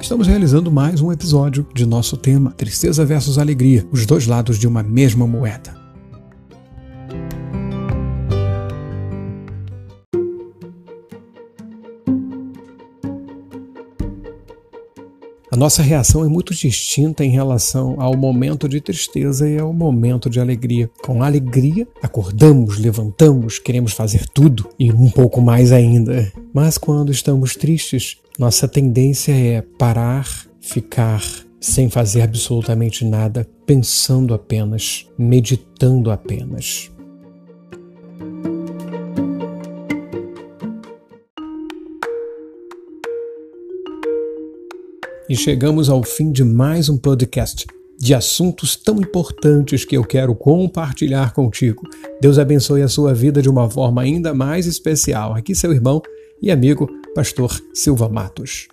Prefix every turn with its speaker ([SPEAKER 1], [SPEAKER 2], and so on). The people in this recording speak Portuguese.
[SPEAKER 1] estamos realizando mais um episódio de nosso tema Tristeza versus Alegria, os dois lados de uma mesma moeda. A nossa reação é muito distinta em relação ao momento de tristeza e ao momento de alegria. Com alegria, acordamos, levantamos, queremos fazer tudo e um pouco mais ainda. Mas quando estamos tristes, nossa tendência é parar, ficar sem fazer absolutamente nada, pensando apenas, meditando apenas. E chegamos ao fim de mais um podcast de assuntos tão importantes que eu quero compartilhar contigo. Deus abençoe a sua vida de uma forma ainda mais especial. Aqui seu irmão e amigo, pastor Silva Matos.